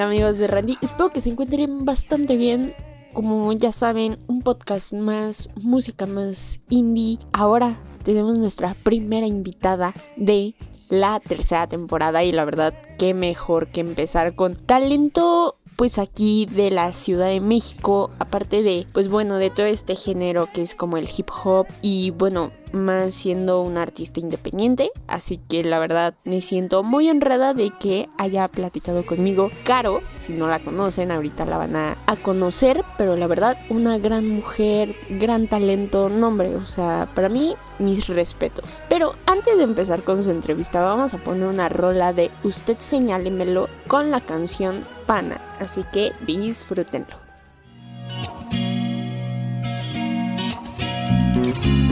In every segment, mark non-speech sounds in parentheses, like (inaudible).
Amigos de Randy? Espero que se encuentren bastante bien. Como ya saben, un podcast más, música más indie. Ahora tenemos nuestra primera invitada de la tercera temporada y la verdad, qué mejor que empezar con talento pues aquí de la Ciudad de México, aparte de, pues bueno, de todo este género que es como el hip hop y bueno, más siendo un artista independiente, así que la verdad me siento muy honrada de que haya platicado conmigo. Caro, si no la conocen, ahorita la van a, a conocer, pero la verdad, una gran mujer, gran talento, nombre, o sea, para mí mis respetos. Pero antes de empezar con su entrevista, vamos a poner una rola de Usted señálemelo con la canción Pana, así que disfrútenlo.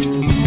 Ahora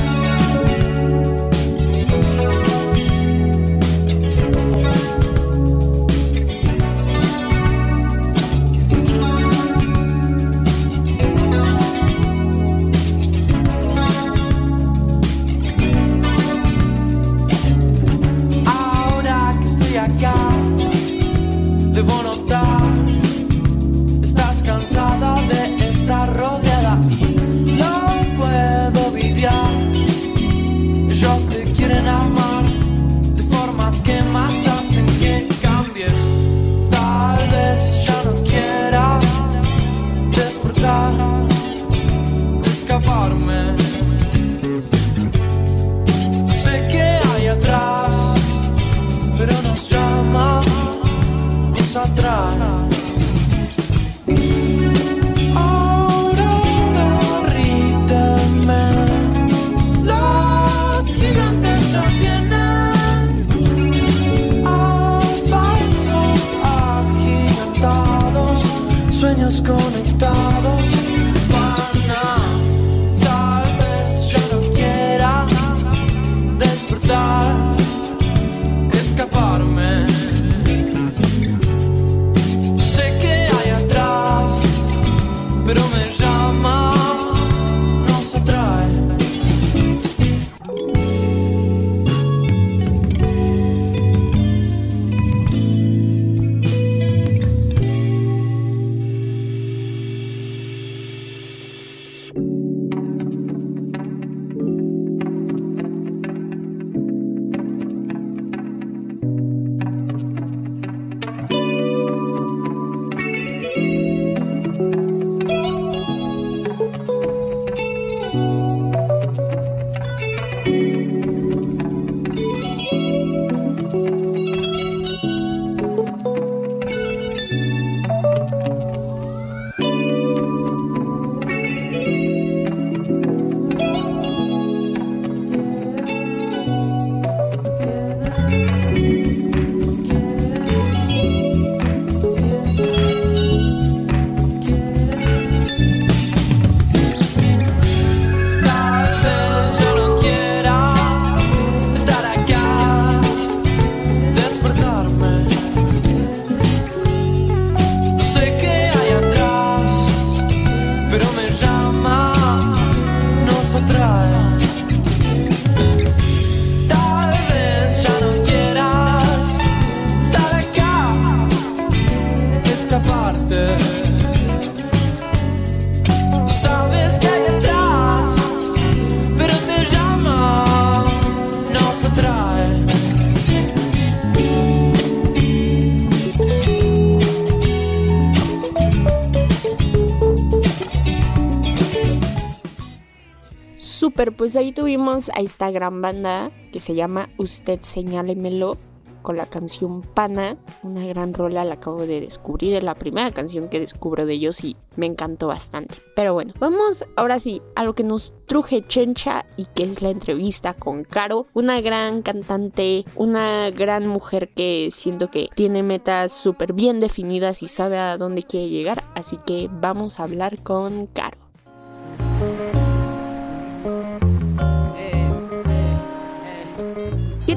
pues ahí tuvimos a esta gran banda que se llama Usted Señálemelo. con la canción Pana, una gran rola, la acabo de descubrir, es la primera canción que descubro de ellos y me encantó bastante. Pero bueno, vamos ahora sí a lo que nos truje Chencha y que es la entrevista con Caro, una gran cantante, una gran mujer que siento que tiene metas súper bien definidas y sabe a dónde quiere llegar, así que vamos a hablar con Caro.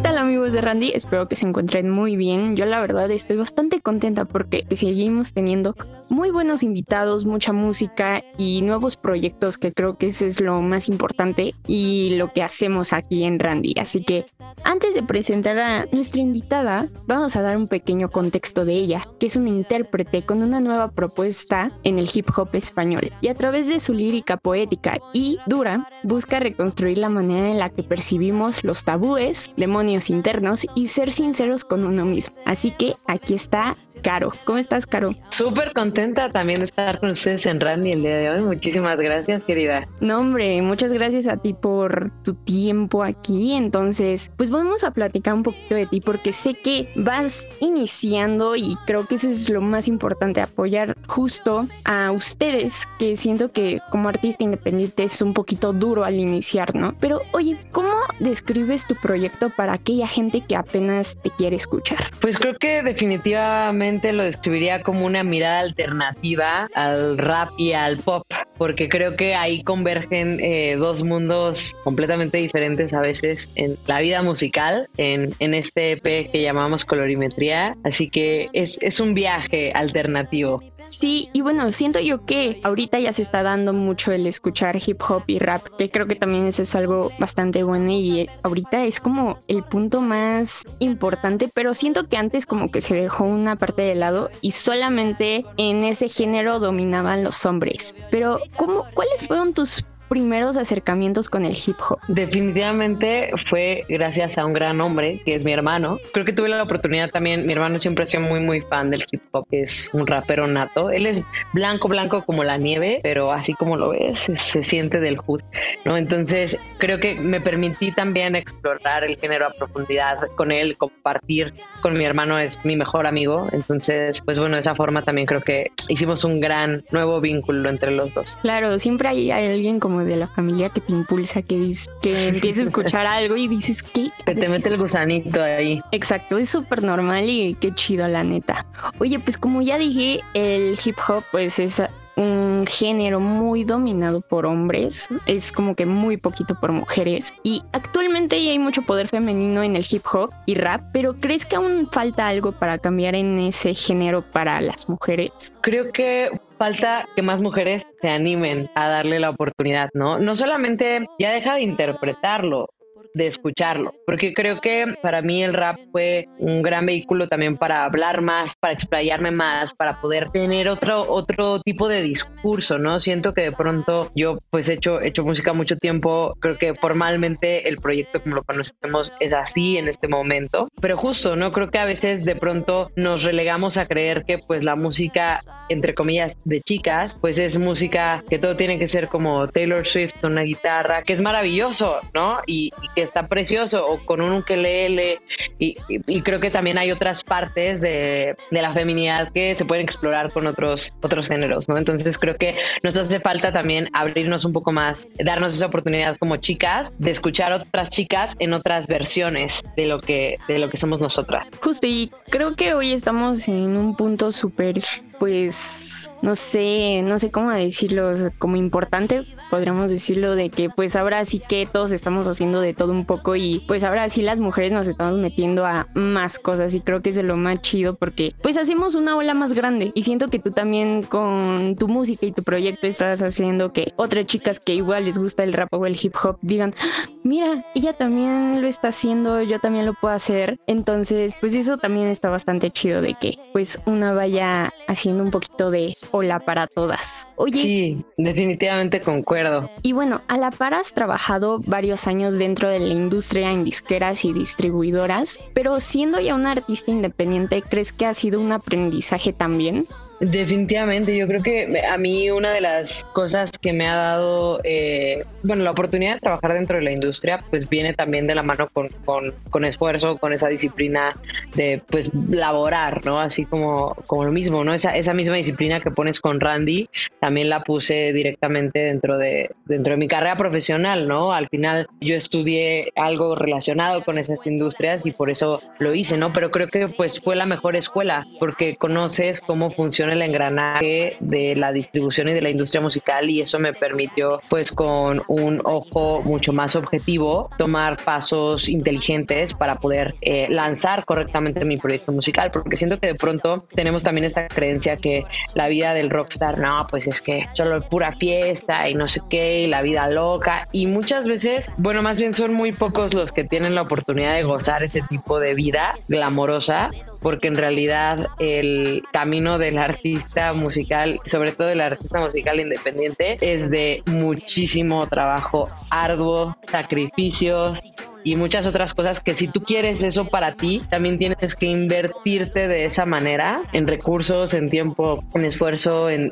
Tal amigos de Randy? Espero que se encuentren muy bien. Yo la verdad estoy bastante contenta porque seguimos teniendo muy buenos invitados, mucha música y nuevos proyectos que creo que eso es lo más importante y lo que hacemos aquí en Randy. Así que antes de presentar a nuestra invitada, vamos a dar un pequeño contexto de ella, que es una intérprete con una nueva propuesta en el hip hop español y a través de su lírica poética y dura busca reconstruir la manera en la que percibimos los tabúes, demonios internos y ser sinceros con uno mismo. Así que aquí está Caro. ¿Cómo estás, Caro? Súper contenta también de estar con ustedes en Randy el día de hoy. Muchísimas gracias, querida. No, hombre, muchas gracias a ti por tu tiempo aquí. Entonces, pues vamos a platicar un poquito de ti porque sé que vas iniciando y creo que eso es lo más importante, apoyar justo a ustedes, que siento que como artista independiente es un poquito duro al iniciar, ¿no? Pero oye, ¿cómo describes tu proyecto para aquella gente que apenas te quiere escuchar? Pues creo que definitivamente lo describiría como una mirada alternativa al rap y al pop, porque creo que ahí convergen eh, dos mundos completamente diferentes a veces en la vida musical, en, en este EP que llamamos colorimetría, así que es, es un viaje alternativo. Sí, y bueno, siento yo que ahorita ya se está dando mucho el escuchar hip hop y rap, que creo que también eso es algo bastante bueno y ahorita es como el punto más importante, pero siento que antes como que se dejó una parte de lado y solamente en ese género dominaban los hombres. Pero ¿cómo, ¿cuáles fueron tus primeros acercamientos con el hip hop? Definitivamente fue gracias a un gran hombre que es mi hermano. Creo que tuve la oportunidad también, mi hermano siempre ha sido muy muy fan del hip hop, es un rapero nato. Él es blanco blanco como la nieve, pero así como lo ves, se, se siente del hood, ¿no? Entonces, creo que me permití también explorar el género a profundidad con él, compartir con mi hermano es mi mejor amigo, entonces, pues bueno, de esa forma también creo que hicimos un gran nuevo vínculo entre los dos. Claro, siempre hay, alguien como de la familia que te impulsa, que, dice, que empieza a escuchar (laughs) algo y dices. Que te mete el gusanito ahí. Exacto, es súper normal y qué chido, la neta. Oye, pues como ya dije, el hip hop pues es un género muy dominado por hombres, es como que muy poquito por mujeres y actualmente ya hay mucho poder femenino en el hip hop y rap, pero ¿crees que aún falta algo para cambiar en ese género para las mujeres? Creo que falta que más mujeres se animen a darle la oportunidad, ¿no? No solamente ya deja de interpretarlo, de escucharlo, porque creo que para mí el rap fue un gran vehículo también para hablar más, para explayarme más, para poder tener otro otro tipo de discurso, ¿no? Siento que de pronto yo pues he hecho, he hecho música mucho tiempo, creo que formalmente el proyecto como lo conocemos es así en este momento, pero justo, ¿no? Creo que a veces de pronto nos relegamos a creer que pues la música, entre comillas, de chicas, pues es música que todo tiene que ser como Taylor Swift una guitarra, que es maravilloso, ¿no? Y, y que está precioso, o con un ukelele, y, y- y creo que también hay otras partes de, de la feminidad que se pueden explorar con otros, otros géneros, ¿no? Entonces creo que nos hace falta también abrirnos un poco más, darnos esa oportunidad como chicas de escuchar otras chicas en otras versiones de lo que, de lo que somos nosotras. Justo, y creo que hoy estamos en un punto súper, pues, no sé, no sé cómo decirlo, como importante, podríamos decirlo, de que pues ahora sí que todos estamos haciendo de todo un poco y pues ahora sí las mujeres nos estamos metiendo a más cosas y creo que es lo más chido porque pues hacemos una ola más grande y siento que tú también con tu música y tu proyecto estás haciendo que otras chicas que igual les gusta el rap o el hip hop digan, "Ah, mira, ella también lo está haciendo, yo también lo puedo hacer. Entonces, pues eso también está bastante chido de que pues una vaya haciendo un poquito de ola para todas. Oye, Sí, definitivamente concuerdo. Y bueno, a la par has trabajado varios años dentro de la industria en disqueras y distribuidoras, pero siendo ya una artista independiente, ¿crees que ha sido un aprendizaje también? Definitivamente, yo creo que a mí una de las cosas que me ha dado, eh, bueno, la oportunidad de trabajar dentro de la industria, pues viene también de la mano con, con, con, esfuerzo, con esa disciplina de, pues, laborar, ¿no? Así como, como lo mismo, ¿no? Esa, esa misma disciplina que pones con Randy, también la puse directamente dentro de, dentro de mi carrera profesional, ¿no? Al final yo estudié algo relacionado con esas industrias y por eso lo hice, ¿no? Pero creo que pues fue la mejor escuela porque conoces cómo funciona el engranaje de la distribución y de la industria musical y eso me permitió pues con un ojo mucho más objetivo tomar pasos inteligentes para poder eh, lanzar correctamente mi proyecto musical porque siento que de pronto tenemos también esta creencia que la vida del rockstar no pues es que solo es pura fiesta y no sé qué y la vida loca y muchas veces bueno más bien son muy pocos los que tienen la oportunidad de gozar ese tipo de vida glamorosa porque en realidad el camino del artista musical, sobre todo el artista musical independiente, es de muchísimo trabajo arduo, sacrificios, y muchas otras cosas que si tú quieres eso para ti, también tienes que invertirte de esa manera en recursos, en tiempo, en esfuerzo, en,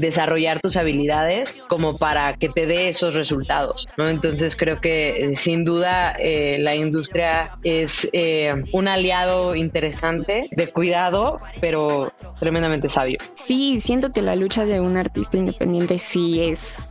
desarrollar tus habilidades como para que te dé esos resultados, ¿no? Entonces creo que eh, sin duda eh, la industria es eh, un aliado interesante de cuidado, pero tremendamente sabio. Sí, siento que la lucha de un artista independiente sí es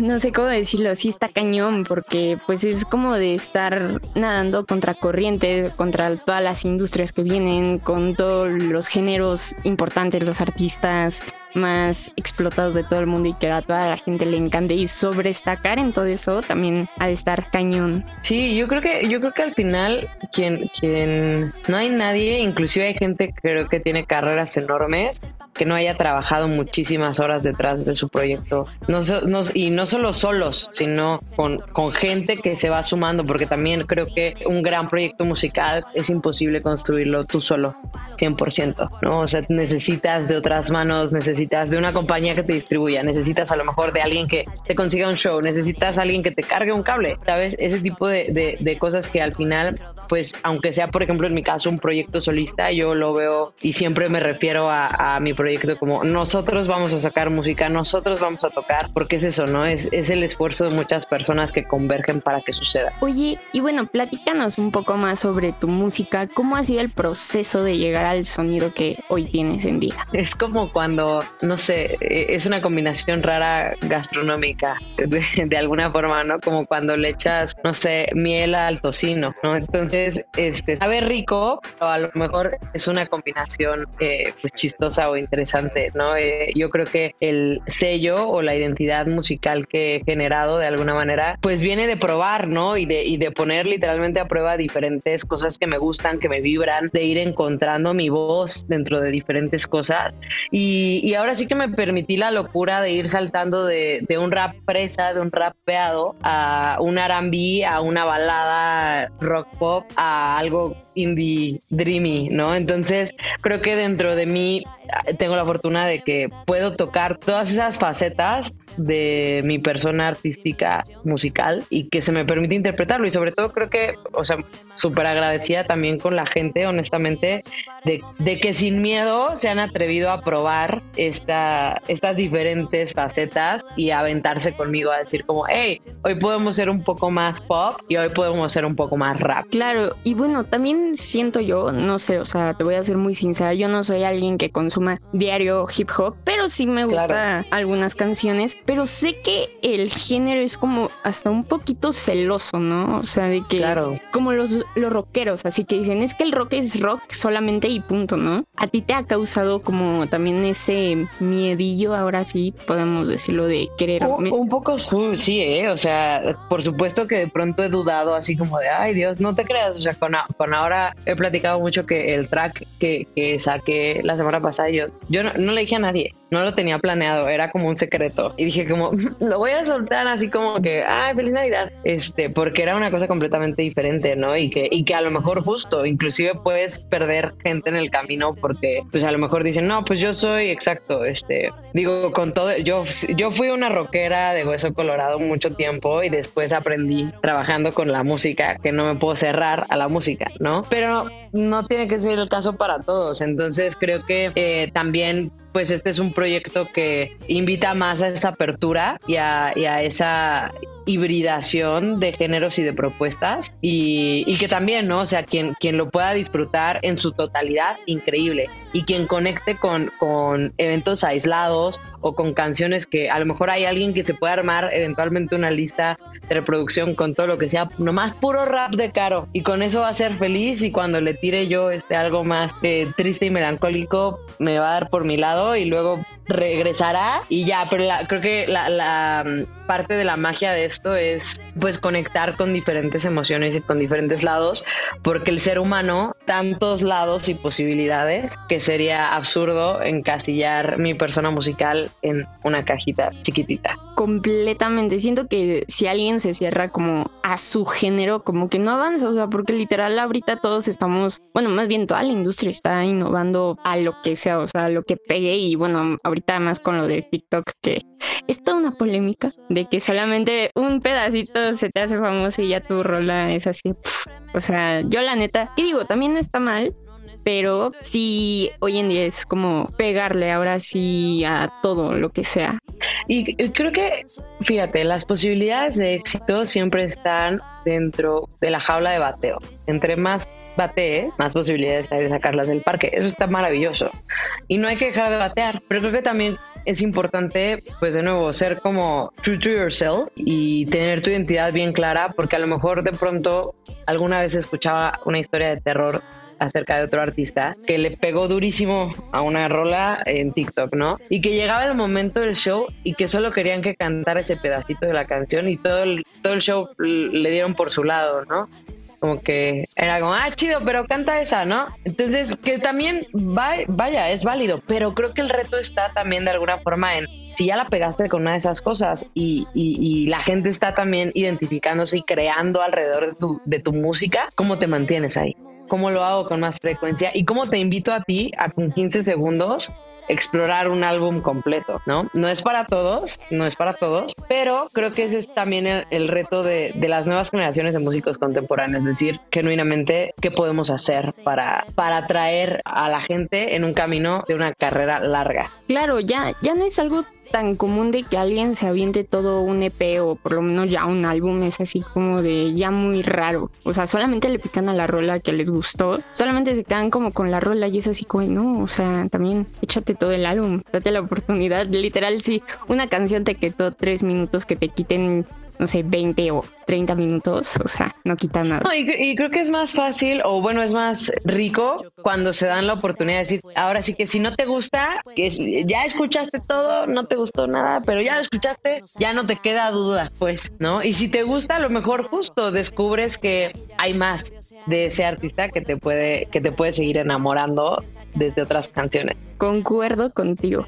no sé cómo decirlo, sí está cañón, porque pues es como de estar nadando contra corriente, contra todas las industrias que vienen, con todos los géneros importantes, los artistas más explotados de todo el mundo y que a toda la gente le encante y sobrestacar en todo eso también ha de estar cañón. Sí, yo creo que yo creo que al final quien quien no hay nadie, inclusive hay gente que creo que tiene carreras enormes que no haya trabajado muchísimas horas detrás de su proyecto. No, y no solo solos, sino con, con gente que se va sumando, porque también creo que un gran proyecto musical es imposible construirlo tú solo, 100%, ¿no? O sea, necesitas de otras manos, necesitas de una compañía que te distribuya, necesitas a lo mejor de alguien que te consiga un show, necesitas alguien que te cargue un cable, ¿sabes? Ese tipo de, de, de cosas que al final, pues, aunque sea, por ejemplo, en mi caso, un proyecto solista, yo lo veo y siempre me refiero a, a mi proyecto como nosotros vamos a sacar música, nosotros vamos a tocar, porque es eso, ¿no? Es, es el esfuerzo de muchas personas que convergen para que suceda. Oye, y bueno, platícanos un poco más sobre tu música, ¿cómo ha sido el proceso de llegar al sonido que hoy tienes en día? Es como cuando, no sé, e, es una combinación rara gastronómica, de, de alguna forma, ¿no? Como cuando le echas, no sé, miel al tocino, ¿no? Entonces, este, sabe rico, pero a lo mejor es una combinación eh, pues chistosa o interesante ¿no? Eh, yo creo que el sello o la identidad musical que he generado de alguna manera, pues viene de probar, ¿no? Y de, y de poner literalmente a prueba diferentes cosas que me gustan, que me vibran, de ir encontrando mi voz dentro de diferentes cosas. Y, y ahora sí que me permití la locura de ir saltando de, de un rap presa, de un rap peado, a un R&B, a una balada rock pop, a algo indie dreamy, ¿no? Entonces creo que dentro de mí tengo la fortuna de que puedo tocar todas esas facetas de mi persona artística musical y que se me permite interpretarlo y sobre todo creo que, o sea, súper agradecida también con la gente, honestamente, de, de, que sin miedo se han atrevido a probar esta, estas diferentes facetas y a aventarse conmigo a decir como, hey, hoy podemos ser un poco más pop y hoy podemos ser un poco más rap. Claro, y bueno, también siento yo, no sé, o sea, te voy a ser muy sincera, yo no soy alguien que consuma diario hip hop, pero sí me gusta algunas canciones pero sé que el género es como hasta un poquito celoso, ¿no? O sea, de que claro. como los, los rockeros, así que dicen, es que el rock es rock solamente y punto, ¿no? A ti te ha causado como también ese miedillo, ahora sí podemos decirlo, de querer... Un, un poco sí, ¿eh? O sea, por supuesto que de pronto he dudado así como de, ay Dios, no te creas, o sea, con, con ahora he platicado mucho que el track que, que saqué la semana pasada, yo, yo no, no le dije a nadie, no lo tenía planeado, era como un secreto. Y dije como, (laughs) lo voy a soltar así como que, ay, feliz Navidad. Este, porque era una cosa completamente diferente, ¿no? Y que, y que a lo mejor justo, inclusive puedes perder gente en el camino porque, pues a lo mejor dicen, no, pues yo soy exacto, este, digo, con todo, yo, yo fui una rockera de hueso colorado mucho tiempo y después aprendí trabajando con la música que no me puedo cerrar a la música, ¿no? Pero no tiene que ser el caso para todos. Entonces creo que eh, también pues este es un proyecto que invita más a esa apertura y a, y a esa hibridación de géneros y de propuestas y, que también, ¿no? O sea, quien, quien lo pueda disfrutar en su totalidad, increíble. Y quien conecte con, con eventos aislados o con canciones que a lo mejor hay alguien que se puede armar eventualmente una lista de reproducción con todo lo que sea, nomás puro rap de caro. Y con eso va a ser feliz y cuando le tire yo este algo más eh, triste y melancólico, me va a dar por mi lado y luego regresará y ya, pero la, creo que la, la, mm, parte de la magia de esto es pues conectar con diferentes emociones y con diferentes lados, porque el ser humano, tantos lados y posibilidades, que sería absurdo encasillar mi persona musical en una cajita chiquitita. Completamente, siento que si alguien se cierra como a su género, como que no avanza, o sea, porque literal ahorita todos estamos, bueno, más bien toda la industria está innovando a lo que sea, o sea, a lo que pegue y bueno, ahorita más con lo de TikTok que es toda una polémica de que solamente un pedacito se te hace famoso y ya tu rola es así. O sea, yo la neta, y digo, también no está mal, pero sí hoy en día es como pegarle ahora sí a todo lo que sea. Y creo que, fíjate, las posibilidades de éxito siempre están dentro de la jaula de bateo. Entre más batee, más posibilidades hay de sacarlas del parque. Eso está maravilloso. Y no hay que dejar de batear, pero creo que también es importante, pues de nuevo, ser como true to yourself y tener tu identidad bien clara, porque a lo mejor de pronto alguna vez escuchaba una historia de terror acerca de otro artista que le pegó durísimo a una rola en TikTok, ¿no? Y que llegaba el momento del show y que solo querían que cantara ese pedacito de la canción y todo el, todo el show le dieron por su lado, ¿no? Como que era como, ah, chido, pero canta esa, ¿no? Entonces, que también va, vaya, es válido, pero creo que el reto está también de alguna forma en si ya la pegaste con una de esas cosas y, y, y la gente está también identificándose y creando alrededor de tu, de tu música, ¿cómo te mantienes ahí? ¿Cómo lo hago con más frecuencia? ¿Y cómo te invito a ti a con 15 segundos explorar un álbum completo, ¿no? No es para todos, no es para todos, pero creo que ese es también el, reto de, de, las nuevas generaciones de músicos contemporáneos, es decir, genuinamente, ¿qué podemos hacer para, para atraer a la gente en un camino de una carrera larga? Claro, ya, ya no es algo tan común de que alguien se aviente todo un EP o por lo menos ya un álbum es así como de ya muy raro. O sea, solamente le pican a la rola que les gustó, solamente se quedan como con la rola y es así como, no, o sea, también échate todo el álbum, date la oportunidad. Literal, si una canción te quedó tres minutos que te quiten no sé, 20 o 30 minutos, o sea, no quita nada. No, y, y, creo que es más fácil o bueno, es más rico cuando se dan la oportunidad de decir, ahora sí que si no te gusta, que ya escuchaste todo, no te gustó nada, pero ya lo escuchaste, ya no te queda duda, pues, ¿no? Y si te gusta, a lo mejor justo descubres que hay más de ese artista que te puede, que te puede seguir enamorando desde otras canciones. Concuerdo contigo.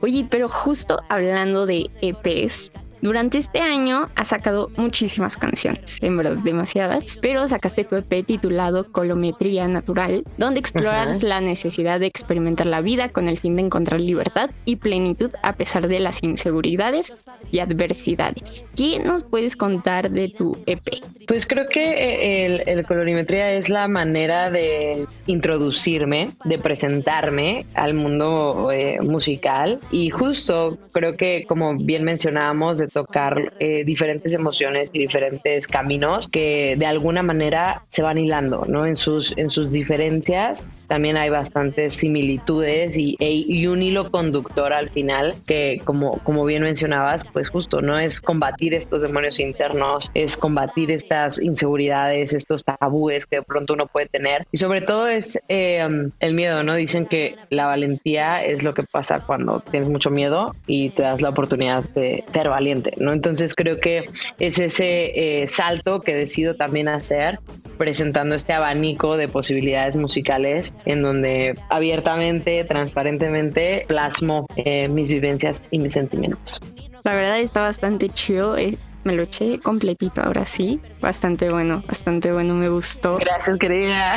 Oye, pero justo hablando de EPs, durante este año has sacado muchísimas canciones, en verdad demasiadas, pero sacaste tu EP titulado Colometría Natural, donde exploras uh -huh. la necesidad de experimentar la vida con el fin de encontrar libertad y plenitud a pesar de las inseguridades y adversidades. ¿Qué nos puedes contar de tu EP? Pues creo que el, el colorimetría es la manera de introducirme, de presentarme al mundo eh, musical y justo creo que como bien mencionábamos de tocar eh, diferentes emociones y diferentes caminos que de alguna manera se van hilando, ¿no? En sus, en sus diferencias también hay bastantes similitudes y, e, y, un hilo conductor al final que como, como bien mencionabas, pues justo no es combatir estos demonios internos, es combatir estas inseguridades, estos tabúes que de pronto uno puede tener y sobre todo es eh, el miedo, ¿no? Dicen que la valentía es lo que pasa cuando tienes mucho miedo y te das la oportunidad de ser valiente, ¿no? Entonces creo que es ese eh, salto que decido también hacer presentando este abanico de posibilidades musicales en donde abiertamente, transparentemente plasmo eh, mis vivencias y mis sentimientos. La verdad está bastante chido. Me lo eché completito ahora sí. Bastante bueno, bastante bueno, me gustó. Gracias, querida.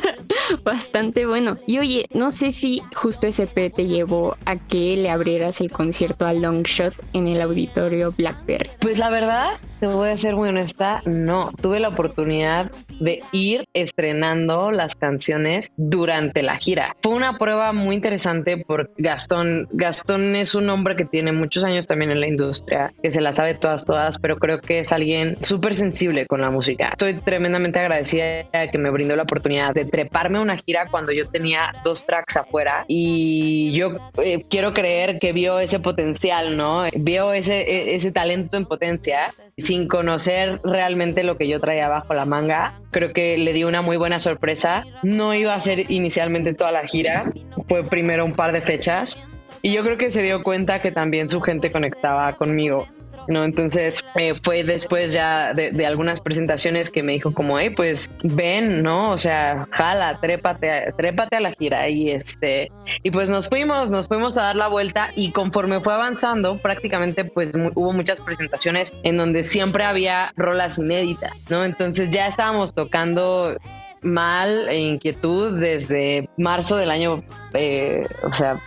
(laughs) bastante bueno. Y oye, no sé si justo ese P te llevó a que le abrieras el concierto a Longshot en el auditorio Blackberry. Pues la verdad, te voy a ser muy honesta, no. Tuve la oportunidad de ir estrenando las canciones durante la gira. Fue una prueba muy interesante porque Gastón, Gastón es un hombre que tiene muchos años también en la industria, que se la sabe todas, todas, pero creo que es alguien súper sensible con la música. Estoy tremendamente agradecida de que me brindó la oportunidad de treparme a una gira cuando yo tenía dos tracks afuera y yo eh, quiero creer que vio ese potencial, ¿no? Vio ese, e- ese talento en potencia sin conocer realmente lo que yo traía bajo la manga. Creo que le di una muy buena sorpresa. No iba a ser inicialmente toda la gira, fue primero un par de fechas y yo creo que se dio cuenta que también su gente conectaba conmigo. ¿No? Entonces eh, fue después ya de, de algunas presentaciones que me dijo como, hey, pues ven, ¿no? O sea, jala, trépate, trépate a la gira y este, y pues nos fuimos, nos fuimos a dar la vuelta y conforme fue avanzando, prácticamente pues hubo muchas presentaciones en donde siempre había rolas inéditas, ¿no? Entonces ya estábamos tocando mal e inquietud desde marzo del año, eh, o sea,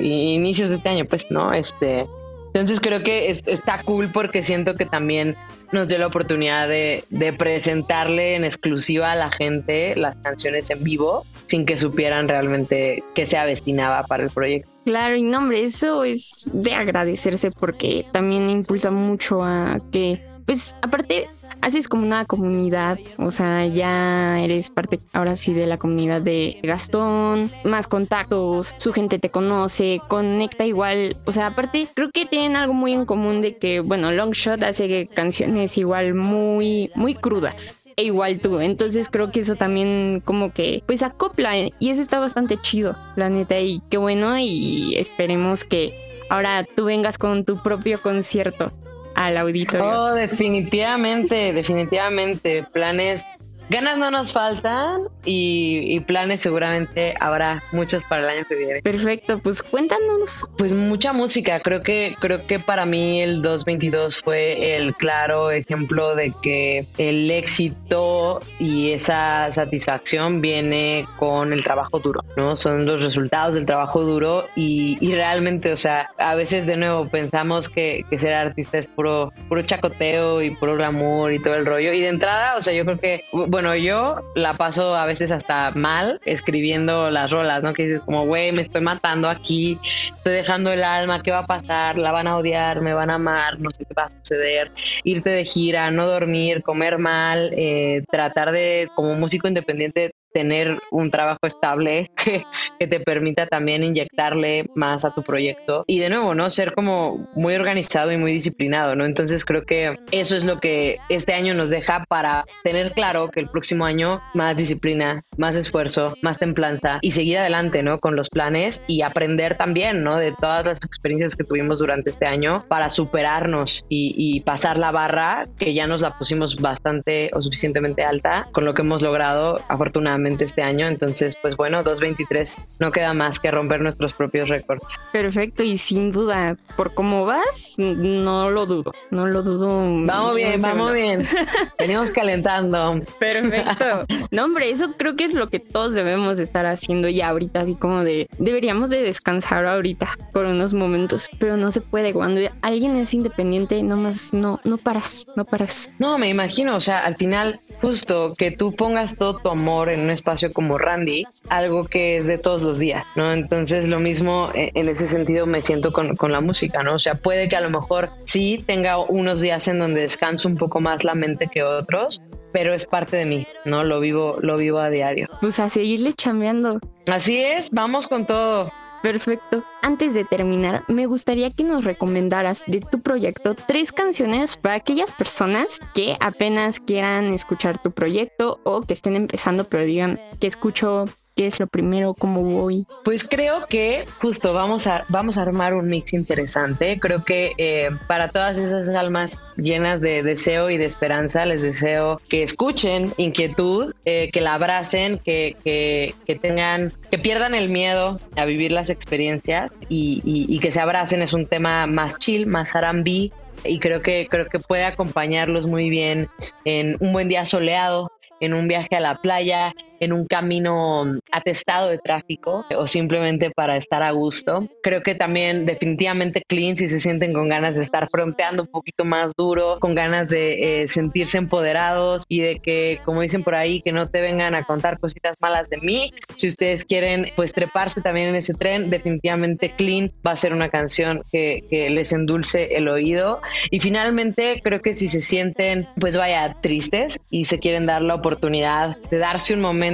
inicios de este año, pues, ¿no? Este, entonces creo que es- está cool porque siento que también nos dio la oportunidad de, de presentarle en exclusiva a la gente las canciones en vivo sin que supieran realmente qué se avestinaba para el proyecto. Claro, y no, hombre, eso es de agradecerse porque también impulsa mucho a que, pues, aparte, haces como una comunidad, o sea, ya eres parte ahora sí de la comunidad de Gastón, más contactos, su gente te conoce, conecta igual, o sea, aparte, creo que tienen algo muy en común de que, bueno, Longshot hace canciones igual muy, muy crudas e igual tú. Entonces creo que eso también como que pues acopla y eso está bastante chido, la neta. Y qué bueno y esperemos que ahora tú vengas con tu propio concierto al auditorio. Oh, definitivamente, definitivamente. Planes, ganas no nos faltan y, y planes seguramente habrá muchos para el año que viene. Perfecto, pues cuéntanos. Pues mucha música, creo que creo que para mí el 2022 fue el claro ejemplo de que el éxito y esa satisfacción viene con el trabajo duro, ¿no? Son los resultados del trabajo duro y, y realmente, o sea, a veces de nuevo pensamos que, que ser artista es puro puro chacoteo y puro glamour y todo el rollo y de entrada, o sea, yo creo que bueno, yo la paso a veces hasta mal escribiendo las rolas, ¿no? Que dices como, güey, me estoy matando aquí, estoy dejando el alma, ¿qué va a pasar? La van a odiar, me van a amar, no sé qué va a suceder. Irte de gira, no dormir, comer mal, eh, tratar de, como músico independiente, tener un trabajo estable (laughs) que, que te permita también inyectarle más a tu proyecto y de nuevo, ¿no? Ser como muy organizado y muy disciplinado, ¿no? Entonces creo que eso es lo que este año nos deja para tener claro que el próximo año más disciplina, más esfuerzo, más templanza y seguir adelante, ¿no? Con los planes y aprender también, ¿no? De todas las experiencias que tuvimos durante este año para superarnos y, y pasar la barra que ya nos la pusimos bastante o suficientemente alta con lo que hemos logrado afortunadamente este año. Entonces, pues bueno, 223 no queda más que romper nuestros propios récords. Perfecto, y sin duda, por cómo vas, no lo dudo, no lo dudo. Vamos bien, vamos bien. (laughs) Venimos calentando. Perfecto. No, hombre, eso creo que es lo que todos debemos de estar haciendo ya ahorita, así como de deberíamos de descansar ahorita por unos momentos, pero no se puede. Cuando alguien es independiente, nomás no, no paras, no paras. No, me imagino, o sea, al final, justo que tú pongas todo tu amor en un espacio como Randy, algo que es de todos los días, ¿no? Entonces, lo mismo eh, en ese sentido me siento con, con la música, ¿no? O sea, puede que a lo mejor sí tenga unos días en donde descanso un poco más la mente que otros, pero es parte de mí, ¿no? Lo vivo, lo vivo a diario. Pues a seguirle chambeando. Así es, vamos con todo. Perfecto. Antes de terminar, me gustaría que nos recomendaras de tu proyecto tres canciones para aquellas personas que apenas quieran escuchar tu proyecto o que estén empezando pero digan que escucho, qué es lo primero, cómo voy. Pues creo que justo vamos a, vamos a armar un mix interesante. Creo que eh, para todas esas almas llenas de deseo y de esperanza, les deseo que escuchen inquietud, eh, que la abracen, que, que, que tengan, que pierdan el miedo a vivir las experiencias y, y- y que se abracen. Es un tema más chill, más R&B y creo que, creo que puede acompañarlos muy bien en un buen día soleado, en un viaje a la playa, en un camino atestado de tráfico o simplemente para estar a gusto. Creo que también definitivamente clean si se sienten con ganas de estar fronteando un poquito más duro, con ganas de eh, sentirse empoderados y de que, como dicen por ahí, que no te vengan a contar cositas malas de mí. Si ustedes quieren pues treparse también en ese tren, definitivamente clean va a ser una canción que, que les endulce el oído. Y finalmente creo que si se sienten pues vaya tristes y se quieren dar la oportunidad de darse un momento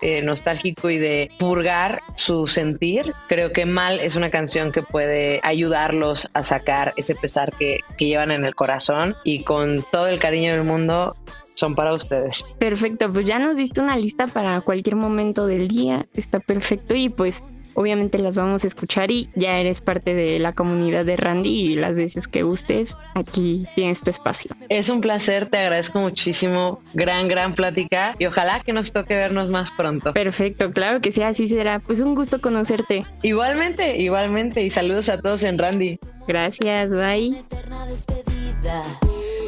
eh, nostálgico y de purgar su sentir, creo que Mal es una canción que puede ayudarlos a sacar ese pesar que, que llevan en el corazón y con todo el cariño del mundo son para ustedes. Perfecto, pues ya nos diste una lista para cualquier momento del día, está perfecto y pues obviamente las vamos a escuchar y ya eres parte de la comunidad de Randy y las veces que gustes, aquí tienes tu espacio. Es un placer, te agradezco muchísimo, gran, gran plática y ojalá que nos toque vernos más pronto. Perfecto, claro que sí, así será. Pues un gusto conocerte. Igualmente, igualmente y saludos a todos en Randy. Gracias, bye.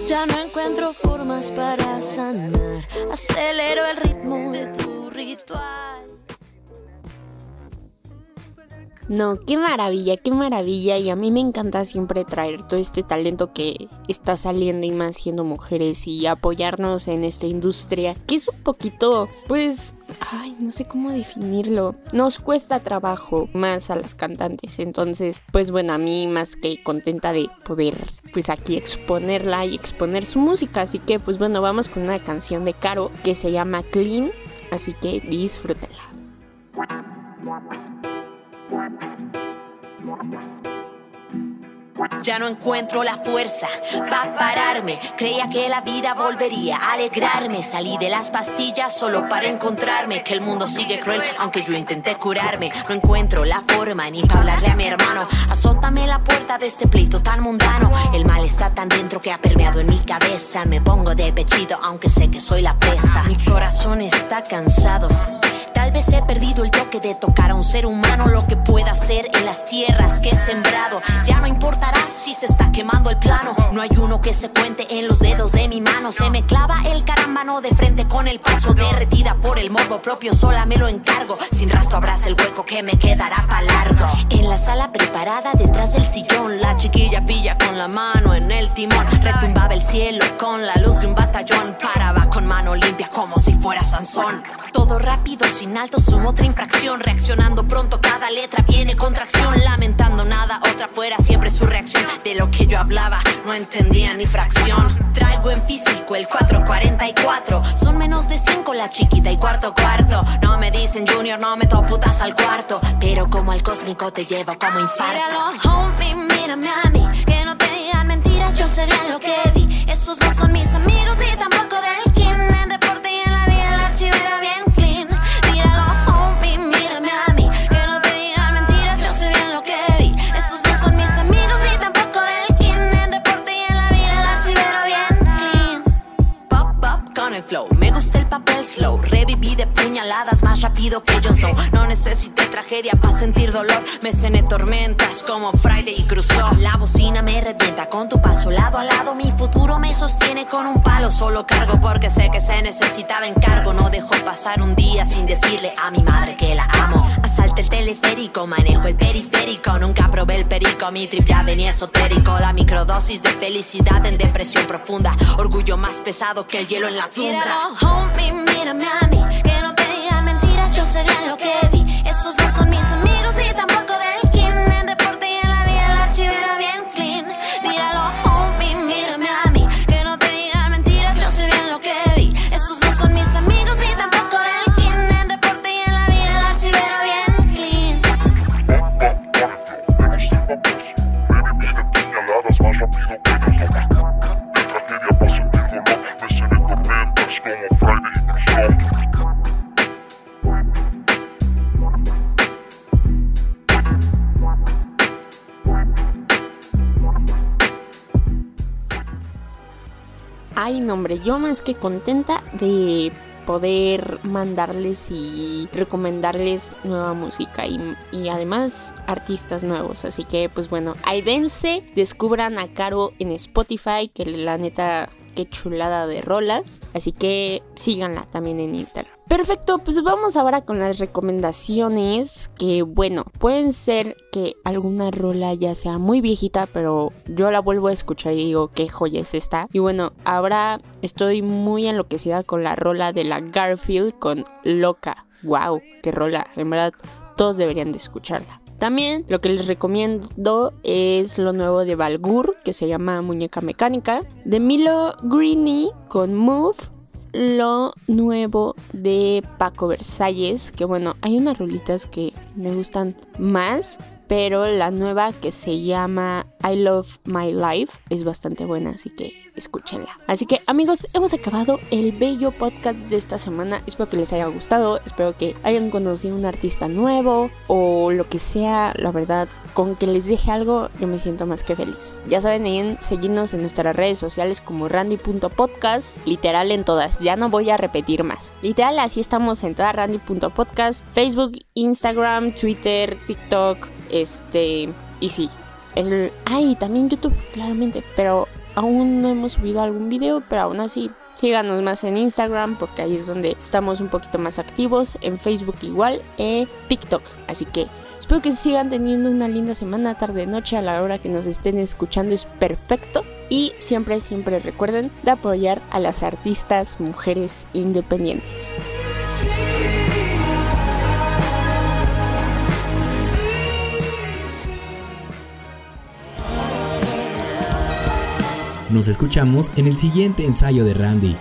Ya no encuentro formas para sanar. Acelero el ritmo de tu ritual. No, qué maravilla, qué maravilla. Y a mí me encanta siempre traer todo este talento que está saliendo y más siendo mujeres y apoyarnos en esta industria. Que es un poquito, pues, ay, no sé cómo definirlo. Nos cuesta trabajo más a las cantantes. Entonces, pues bueno, a mí más que contenta de poder, pues aquí exponerla y exponer su música. Así que, pues bueno, vamos con una canción de Caro que se llama Clean. Así que disfrútenla. Ya no encuentro la fuerza para pararme. Creía que la vida volvería a alegrarme. Salí de las pastillas solo para encontrarme. Que el mundo sigue cruel, aunque yo intenté curarme. No encuentro la forma ni para hablarle a mi hermano. Azótame la puerta de este pleito tan mundano. El mal está tan dentro que ha permeado en mi cabeza. Me pongo de pechito, aunque sé que soy la presa. Mi corazón está cansado. He perdido el toque de tocar a un ser humano lo que pueda hacer en las tierras que he sembrado. Ya no importará si se está quemando el plano. No hay uno que se cuente en los dedos de mi mano. Se me clava el carambano de frente con el paso derretida por el morbo propio. Sola me lo encargo. Sin rastro abraza el hueco que me quedará para largo. En la sala preparada detrás del sillón, la chiquilla pilla con la mano en el timón. Retumbaba el cielo con la luz de un batallón. Paraba con mano limpia como si fuera Sansón. Todo rápido, sin alto, sumo otra infracción. Reaccionando pronto, cada letra viene contracción. Lamentando nada, otra fuera siempre su reacción. De lo que yo hablaba, no entendía ni fracción. Traigo en físico el 444. Son menos de 5 la chiquita y cuarto cuarto. No me dicen junior, no meto putas al cuarto. Pero como al cósmico te llevo como infarto. Míralo, homie, mírame a mí. Que no te digan mentiras, yo sé lo que vi. Esos no son mis amigos y tampoco de puñaladas más rápido que ellos no. No necesité tragedia para sentir dolor. Me cené tormentas como Friday y cruzó. La bocina me revienta con tu paso lado a lado. Mi futuro me sostiene con un palo. Solo cargo porque sé que se necesitaba encargo. No dejo pasar un día sin decirle a mi madre que la amo. Asalta el teleférico, manejo el periférico. Nunca probé el perico, mi trip ya venía esotérico. La microdosis de felicidad en depresión profunda. Orgullo más pesado que el hielo en la tundra. Yo más que contenta de poder mandarles y recomendarles nueva música y, y además artistas nuevos. Así que, pues bueno, ahí dense, descubran a Caro en Spotify, que la neta, qué chulada de rolas. Así que síganla también en Instagram. Perfecto, pues vamos ahora con las recomendaciones que bueno, pueden ser que alguna rola ya sea muy viejita, pero yo la vuelvo a escuchar y digo qué joya es esta. Y bueno, ahora estoy muy enloquecida con la rola de la Garfield con Loca. Wow, qué rola, en verdad todos deberían de escucharla. También lo que les recomiendo es lo nuevo de Balgur, que se llama Muñeca Mecánica, de Milo Greeny con Move, lo nuevo de Paco Versalles, que bueno, hay unas rolitas que me gustan más, pero la nueva que se llama I Love My Life es bastante buena, así que escúchenla. Así que amigos, hemos acabado el bello podcast de esta semana. Espero que les haya gustado, espero que hayan conocido un artista nuevo o lo que sea, la verdad, con que les deje algo, yo me siento más que feliz. Ya saben, en seguirnos en nuestras redes sociales como randy.podcast, literal en todas, ya no voy a repetir más. Literal, así estamos en todas randy.podcast, Facebook, Instagram, Twitter, TikTok, este, y sí. El, ay, también YouTube, claramente, pero aún no hemos subido algún video, pero aún así síganos más en Instagram porque ahí es donde estamos un poquito más activos, en Facebook igual, e TikTok. Así que espero que sigan teniendo una linda semana, tarde, noche, a la hora que nos estén escuchando es perfecto. Y siempre, siempre recuerden de apoyar a las artistas mujeres independientes. Nos escuchamos en el siguiente ensayo de Randy.